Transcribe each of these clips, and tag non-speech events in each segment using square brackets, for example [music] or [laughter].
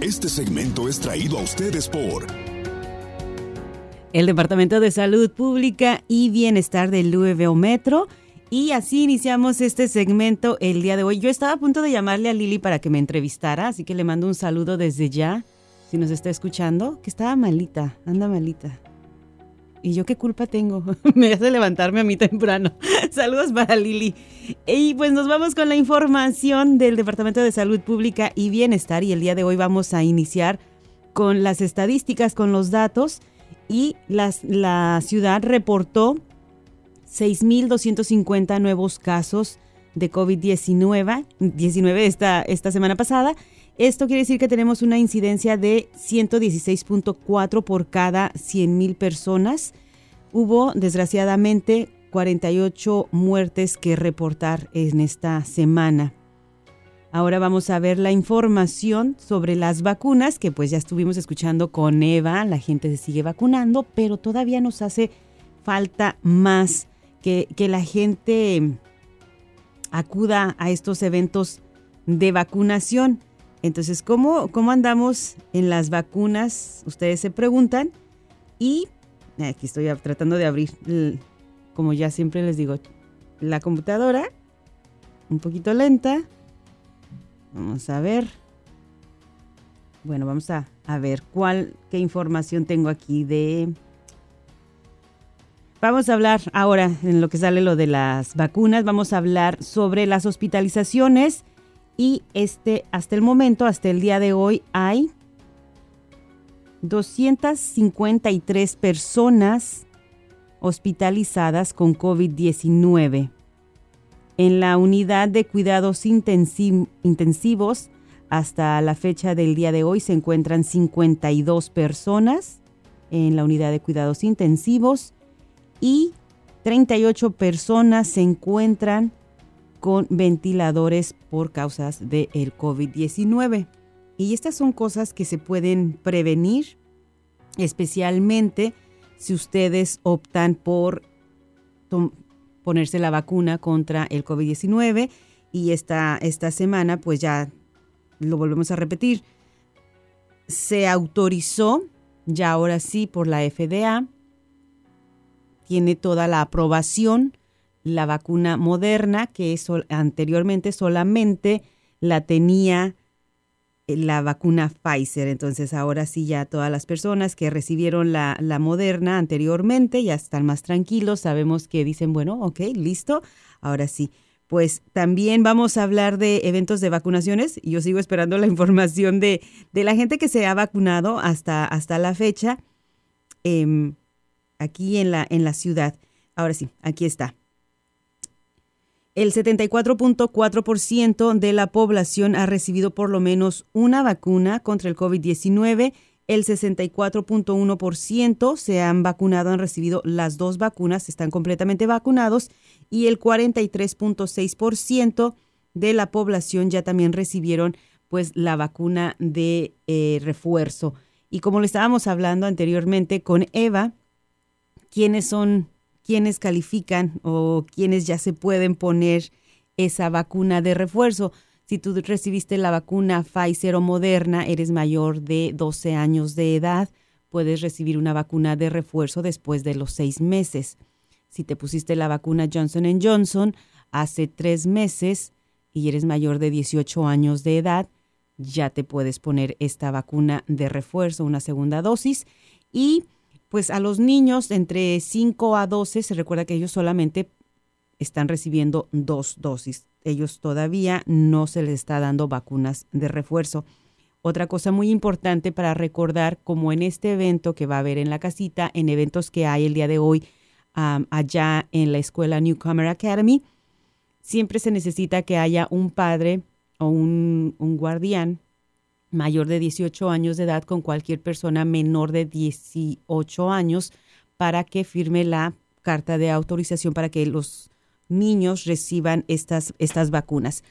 Este segmento es traído a ustedes por el Departamento de Salud Pública y Bienestar del Louisville Metro. Y así iniciamos este segmento el día de hoy. Yo estaba a punto de llamarle a Lili para que me entrevistara, así que le mando un saludo desde ya, si nos está escuchando, que estaba malita, anda malita. ¿Y yo qué culpa tengo? [laughs] Me hace levantarme a mí temprano. [laughs] Saludos para Lili. Y pues nos vamos con la información del Departamento de Salud Pública y Bienestar. Y el día de hoy vamos a iniciar con las estadísticas, con los datos. Y las, la ciudad reportó 6.250 nuevos casos de COVID-19 19 esta, esta semana pasada esto quiere decir que tenemos una incidencia de 116.4 por cada 100.000 personas. Hubo, desgraciadamente, 48 muertes que reportar en esta semana. Ahora vamos a ver la información sobre las vacunas, que pues ya estuvimos escuchando con Eva, la gente se sigue vacunando, pero todavía nos hace falta más que, que la gente acuda a estos eventos de vacunación. Entonces, ¿cómo, ¿cómo andamos en las vacunas? Ustedes se preguntan. Y aquí estoy tratando de abrir, como ya siempre les digo, la computadora. Un poquito lenta. Vamos a ver. Bueno, vamos a, a ver cuál, qué información tengo aquí de... Vamos a hablar ahora en lo que sale lo de las vacunas. Vamos a hablar sobre las hospitalizaciones y este, hasta el momento, hasta el día de hoy, hay 253 personas hospitalizadas con COVID-19. En la unidad de cuidados intensivos, hasta la fecha del día de hoy se encuentran 52 personas en la unidad de cuidados intensivos y 38 personas se encuentran con ventiladores por causas del COVID-19. Y estas son cosas que se pueden prevenir, especialmente si ustedes optan por ponerse la vacuna contra el COVID-19. Y esta, esta semana, pues ya lo volvemos a repetir, se autorizó, ya ahora sí, por la FDA, tiene toda la aprobación la vacuna moderna, que anteriormente solamente la tenía eh, la vacuna Pfizer. Entonces ahora sí ya todas las personas que recibieron la, la, moderna anteriormente ya están más tranquilos. Sabemos que dicen, bueno, ok, listo, ahora sí. Pues también vamos a hablar de eventos de vacunaciones. Yo sigo esperando la [laughs] información de, de la gente que se ha vacunado hasta, hasta la fecha em, aquí en la, en la ciudad. Ahora sí, aquí está. El 74.4% de la población ha recibido por lo menos una vacuna contra el COVID-19. El 64.1% se han vacunado, han recibido las dos vacunas, están completamente vacunados. Y el 43.6% de la población ya también recibieron pues la vacuna de eh, refuerzo. Y como le estábamos hablando anteriormente con Eva, ¿quiénes son quienes califican o quienes ya se pueden poner esa vacuna de refuerzo. Si tú recibiste la vacuna Pfizer o Moderna, eres mayor de 12 años de edad, puedes recibir una vacuna de refuerzo después de los seis meses. Si te pusiste la vacuna Johnson Johnson hace tres meses y eres mayor de 18 años de edad, ya te puedes poner esta vacuna de refuerzo, una segunda dosis. Y pues a los niños entre 5 a 12 se recuerda que ellos solamente están recibiendo dos dosis. Ellos todavía no se les está dando vacunas de refuerzo. Otra cosa muy importante para recordar, como en este evento que va a haber en la casita, en eventos que hay el día de hoy allá en la escuela Newcomer Academy, siempre se necesita que haya un padre o un, un guardián mayor de 18 años de edad con cualquier persona menor de 18 años para que firme la carta de autorización para que los niños reciban estas, estas vacunas.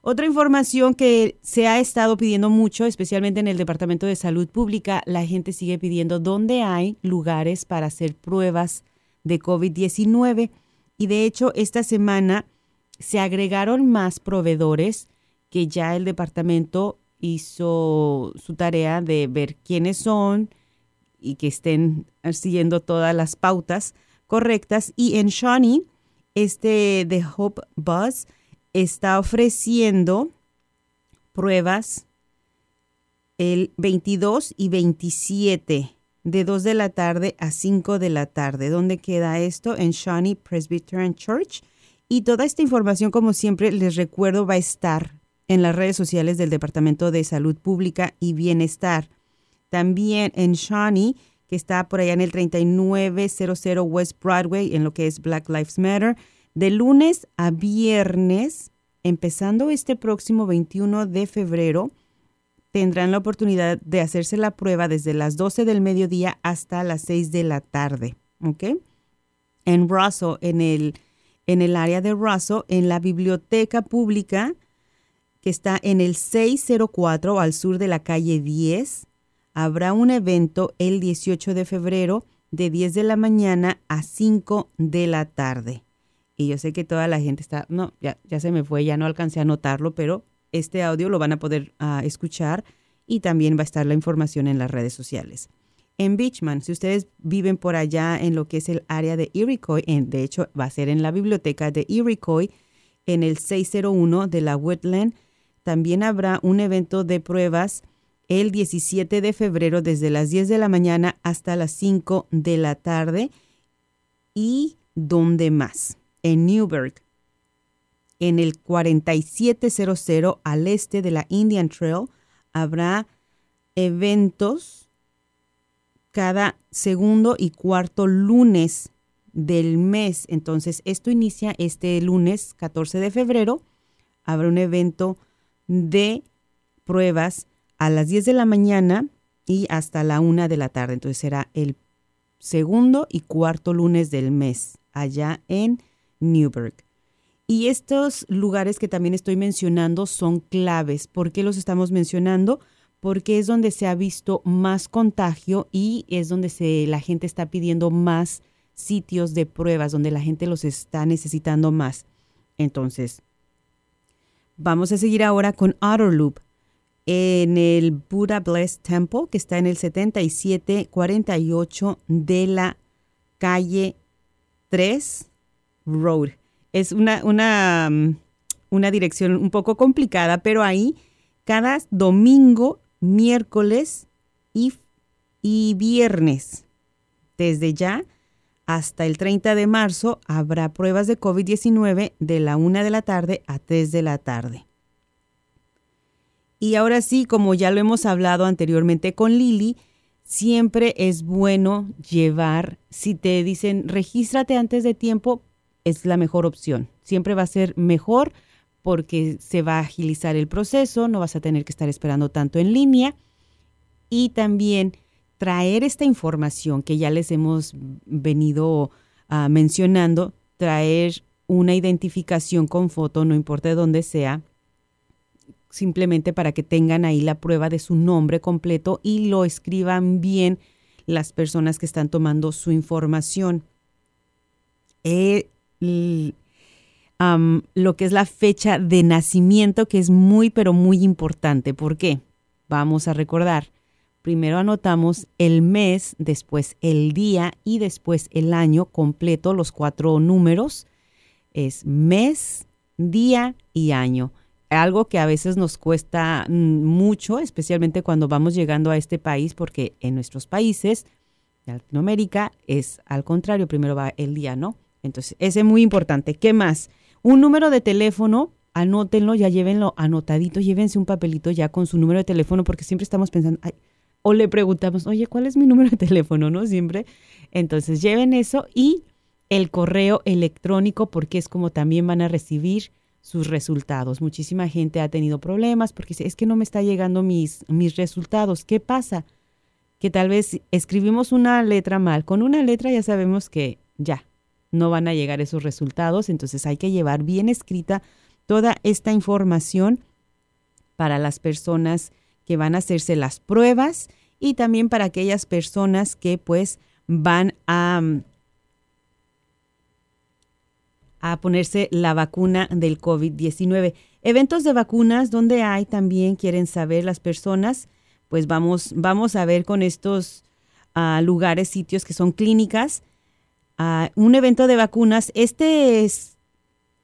Otra información que se ha estado pidiendo mucho, especialmente en el Departamento de Salud Pública, la gente sigue pidiendo dónde hay lugares para hacer pruebas de COVID-19. Y de hecho, esta semana se agregaron más proveedores que ya el departamento hizo su tarea de ver quiénes son y que estén siguiendo todas las pautas correctas. Y en Shawnee, este de Hope Buzz está ofreciendo pruebas el 22 y 27 de 2 de la tarde a 5 de la tarde. ¿Dónde queda esto? En Shawnee Presbyterian Church. Y toda esta información, como siempre, les recuerdo, va a estar en las redes sociales del Departamento de Salud Pública y Bienestar. También en Shawnee, que está por allá en el 3900 West Broadway, en lo que es Black Lives Matter, de lunes a viernes, empezando este próximo 21 de febrero, tendrán la oportunidad de hacerse la prueba desde las 12 del mediodía hasta las 6 de la tarde. ¿Ok? En Russell, en el, en el área de Russell, en la biblioteca pública que está en el 604 al sur de la calle 10, habrá un evento el 18 de febrero de 10 de la mañana a 5 de la tarde. Y yo sé que toda la gente está, no, ya, se me fue, ya no alcancé a notarlo, pero este audio lo van a poder ah, escuchar y también va a estar la información en las redes sociales. En Beachman, si ustedes viven por allá en lo que es el área de Iroquois, en, de hecho va a ser en la biblioteca de Iroquois, en el 601 de la Woodland, también habrá un evento de pruebas el 17 de febrero desde las 10 de la mañana hasta las 5 de la tarde. ¿Y dónde más? En Newburgh, en el 4700 al este de la Indian Trail, habrá eventos cada segundo y cuarto lunes del mes. Entonces, esto inicia este lunes 14 de febrero. Habrá un evento de pruebas a las 10 de la mañana y hasta la 1 de la tarde. Entonces será el segundo y cuarto lunes del mes allá en Newburgh. Y estos lugares que también estoy mencionando son claves. ¿Por qué los estamos mencionando? Porque es donde se ha visto más contagio y es donde se, la gente está pidiendo más sitios de pruebas, donde la gente los está necesitando más. Entonces, vamos a seguir ahora con Loop en el Buddha Blessed Temple, que está en el 7748 de la calle 3 Road. Es una, una, mm, una dirección un poco complicada, pero ahí cada domingo, miércoles y, y viernes, desde ya hasta el 30 de marzo, habrá pruebas de COVID-19 de la 1 de la tarde a 3 de la tarde. Y ahora sí, como ya lo hemos hablado anteriormente con Lili, siempre es bueno llevar, si te dicen regístrate antes de tiempo, es la mejor opción. Siempre va a ser mejor porque se va a agilizar el proceso, no vas a tener que estar esperando tanto en línea y también traer esta información que ya les hemos venido ah, mencionando, traer una identificación con foto, no importa de dónde sea, simplemente para que tengan ahí la prueba de su nombre completo y lo escriban bien las personas que están tomando su información. Eh, lo que es la fecha de nacimiento, que es muy, pero muy importante. ¿Por qué? Vamos a recordar. Primero anotamos el mes, después el día y después el año completo, los cuatro números. Es mes, día y año algo que a veces nos cuesta mm, mucho, especialmente cuando vamos llegando a este país, porque en nuestros países Latinoamérica es al contrario, primero va el día, ¿no? Entonces, ese es muy importante. ¿Qué más? Un número de teléfono, anótenlo, ya llévenlo anotadito, llévense un papelito ya con su número de teléfono, porque siempre estamos pensando, o le preguntamos, oye, ¿cuál es mi número de teléfono? ¿No? Siempre. Entonces, lleven eso y el correo electrónico, porque es como también van a recibir sus resultados. Muchísima gente ha tenido problemas porque dice, es que no me está llegando mis, mis resultados. ¿Qué pasa? Que tal vez escribimos una letra mal. Con una letra ya sabemos que ya no van a llegar esos resultados. Entonces hay que llevar bien escrita toda esta información para las personas que van a hacerse las pruebas y también para aquellas personas que pues van a a ponerse la vacuna del COVID-19. Eventos de vacunas, donde hay también, quieren saber las personas, pues vamos, vamos a ver con estos ah, lugares, sitios que son clínicas. Ah, un evento de vacunas, este es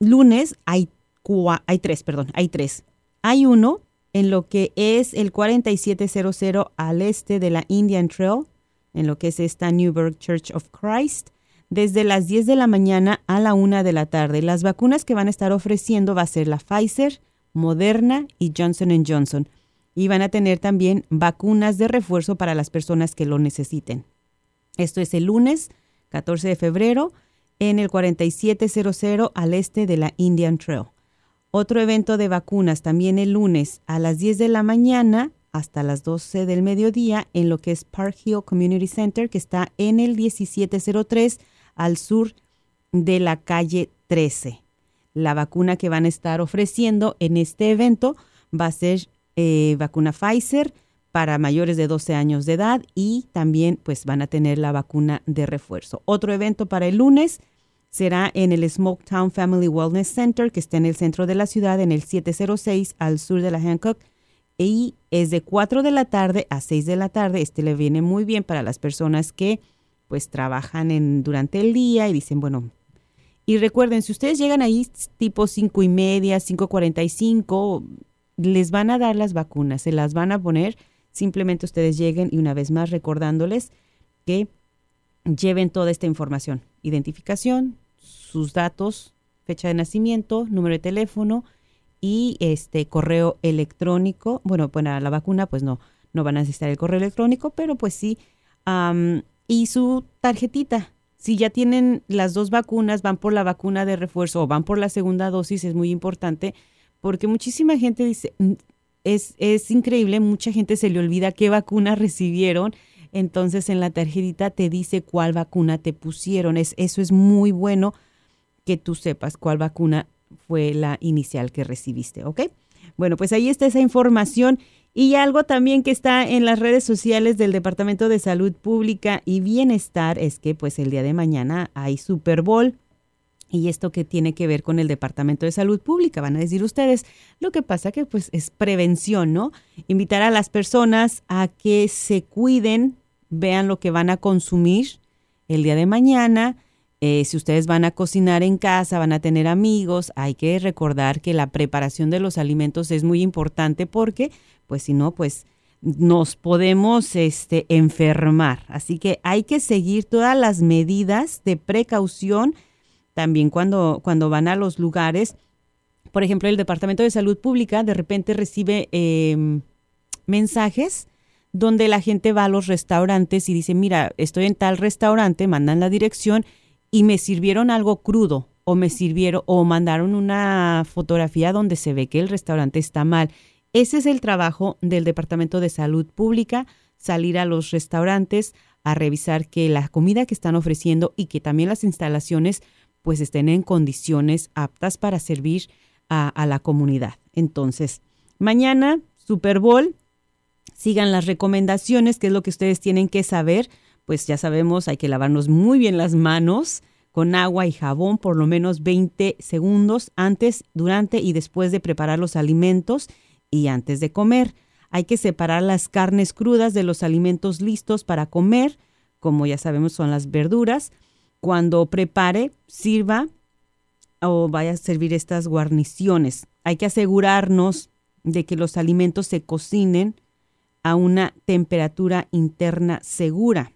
lunes, hay, hay tres, perdón, hay tres. Hay uno en lo que es el 4700 al este de la Indian Trail, en lo que es esta Newburgh Church of Christ, desde las 10 de la mañana a la 1 de la tarde. Las vacunas que van a estar ofreciendo va a ser la Pfizer, Moderna y Johnson Johnson. Y van a tener también vacunas de refuerzo para las personas que lo necesiten. Esto es el lunes 14 de febrero en el 4700 al este de la Indian Trail. Otro evento de vacunas también el lunes a las 10 de la mañana hasta las 12 del mediodía en lo que es Park Hill Community Center, que está en el 1703 al sur de la calle 13. La vacuna que van a estar ofreciendo en este evento va a ser eh, vacuna Pfizer para mayores de 12 años de edad y también pues van a tener la vacuna de refuerzo. Otro evento para el lunes será en el Smoketown Family Wellness Center, que está en el centro de la ciudad, en el 706 al sur de la Hancock. Y es de 4 de la tarde a 6 de la tarde. Este le viene muy bien para las personas que pues trabajan durante el día y dicen, bueno, y recuerden, si ustedes llegan ahí tipo 5 y media, 5.45, les van a dar las vacunas, se las van a poner. Simplemente ustedes lleguen y una vez más recordándoles que lleven toda esta información, identificación, sus datos, fecha de nacimiento, número de teléfono y este correo electrónico. Bueno, bueno, la vacuna pues no, no van a necesitar el correo electrónico, pero pues sí. y su tarjetita. Si ya tienen las dos vacunas, van por la vacuna de refuerzo o van por la segunda dosis, es muy importante porque muchísima gente dice, mm, es, es increíble, mucha gente se le olvida qué vacuna [laughs] recibieron entonces en la tarjetita te dice cuál vacuna te pusieron. Es, eso es muy bueno que tú sepas cuál vacuna fue la inicial que recibiste, ¿ok? Bueno, pues ahí está esa información y algo también que está en las redes sociales del Departamento de Salud Pública y Bienestar es que pues el día de mañana hay Super Bowl. Y esto que tiene que ver con el Departamento de Salud Pública, van a decir ustedes. Lo que pasa que pues es prevención, ¿no? Invitar a las personas a que se cuiden, vean lo que van a consumir el día de mañana, eh, si ustedes van a cocinar en casa, van a tener amigos, hay que recordar que la preparación de los alimentos es muy importante porque, pues si no, pues nos podemos este, enfermar. Así que hay que seguir todas las medidas de precaución también cuando, cuando van a los lugares. Por ejemplo, el Departamento de Salud Pública de repente recibe em, mensajes donde la gente va a los restaurantes y dice, mira, estoy en tal restaurante, mandan la dirección y me sirvieron algo crudo o me sirvieron o mandaron una fotografía donde se ve que el restaurante está mal. Ese es el trabajo del Departamento de Salud Pública, salir a los restaurantes a revisar que la comida que están ofreciendo y que también las instalaciones pues estén en condiciones aptas para servir a, a la comunidad. Entonces, mañana, Super Bowl, sigan las recomendaciones, que es lo que ustedes tienen que saber pues ya sabemos, hay que lavarnos muy bien las manos con agua y jabón por lo menos 20 segundos antes, durante y después de preparar los alimentos y antes de comer. Hay que separar las carnes crudas de los alimentos listos para comer, como ya sabemos son las verduras. Cuando prepare, sirva o vaya a servir estas guarniciones. Hay que asegurarnos de que los alimentos se cocinen a una temperatura interna segura.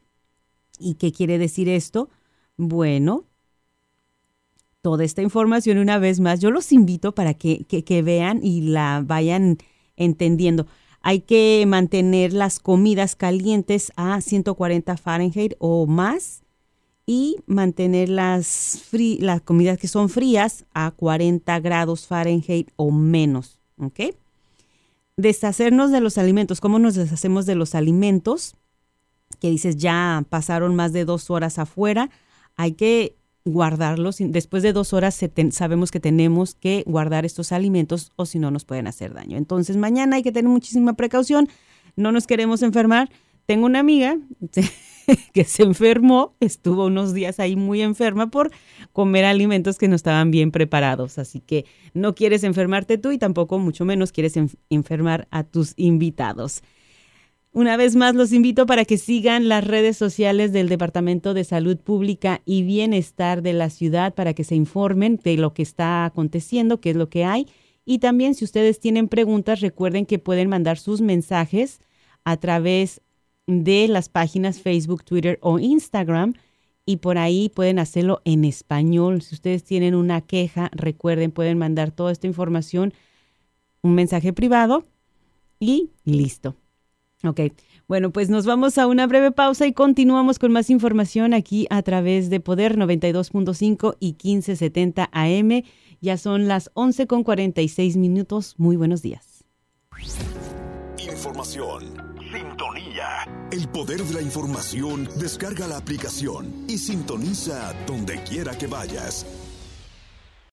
¿Y qué quiere decir esto? Bueno, toda esta información una vez más, yo los invito para que, vean y la vayan entendiendo. Hay que mantener las comidas calientes a 140 Fahrenheit o más y mantener las, las comidas que son frías a 40 grados Fahrenheit o menos. ¿Ok? Deshacernos de los alimentos. ¿Cómo nos deshacemos de los alimentos? Que dices ya pasaron más de dos horas afuera, hay que guardarlos. Después de dos horas sabemos que tenemos que guardar estos alimentos o si no nos pueden hacer daño. Entonces mañana hay que tener muchísima precaución, no nos queremos enfermar. Tengo una amiga [laughs] que se enfermó, estuvo unos días ahí muy enferma por comer alimentos que no estaban bien preparados. Así que no quieres enfermarte tú y tampoco mucho menos quieres enfermar a tus invitados. Una vez más los invito para que sigan las redes sociales del Departamento de Salud Pública y Bienestar de la ciudad para que se informen de lo que está aconteciendo, qué es lo que hay. Y también si ustedes tienen preguntas, recuerden que pueden mandar sus mensajes a través de las páginas Facebook, Twitter o Instagram y por ahí pueden hacerlo en español. Si ustedes tienen una queja, recuerden, pueden mandar toda esta información, un mensaje privado y listo. Ok, bueno, pues nos vamos a una breve pausa y continuamos con más información aquí a través de Poder 92.5 y 1570 AM. Ya son las 11 con 46 minutos. Muy buenos días. Información. Sintonía. El poder de la información. Descarga la aplicación y sintoniza donde quiera que vayas.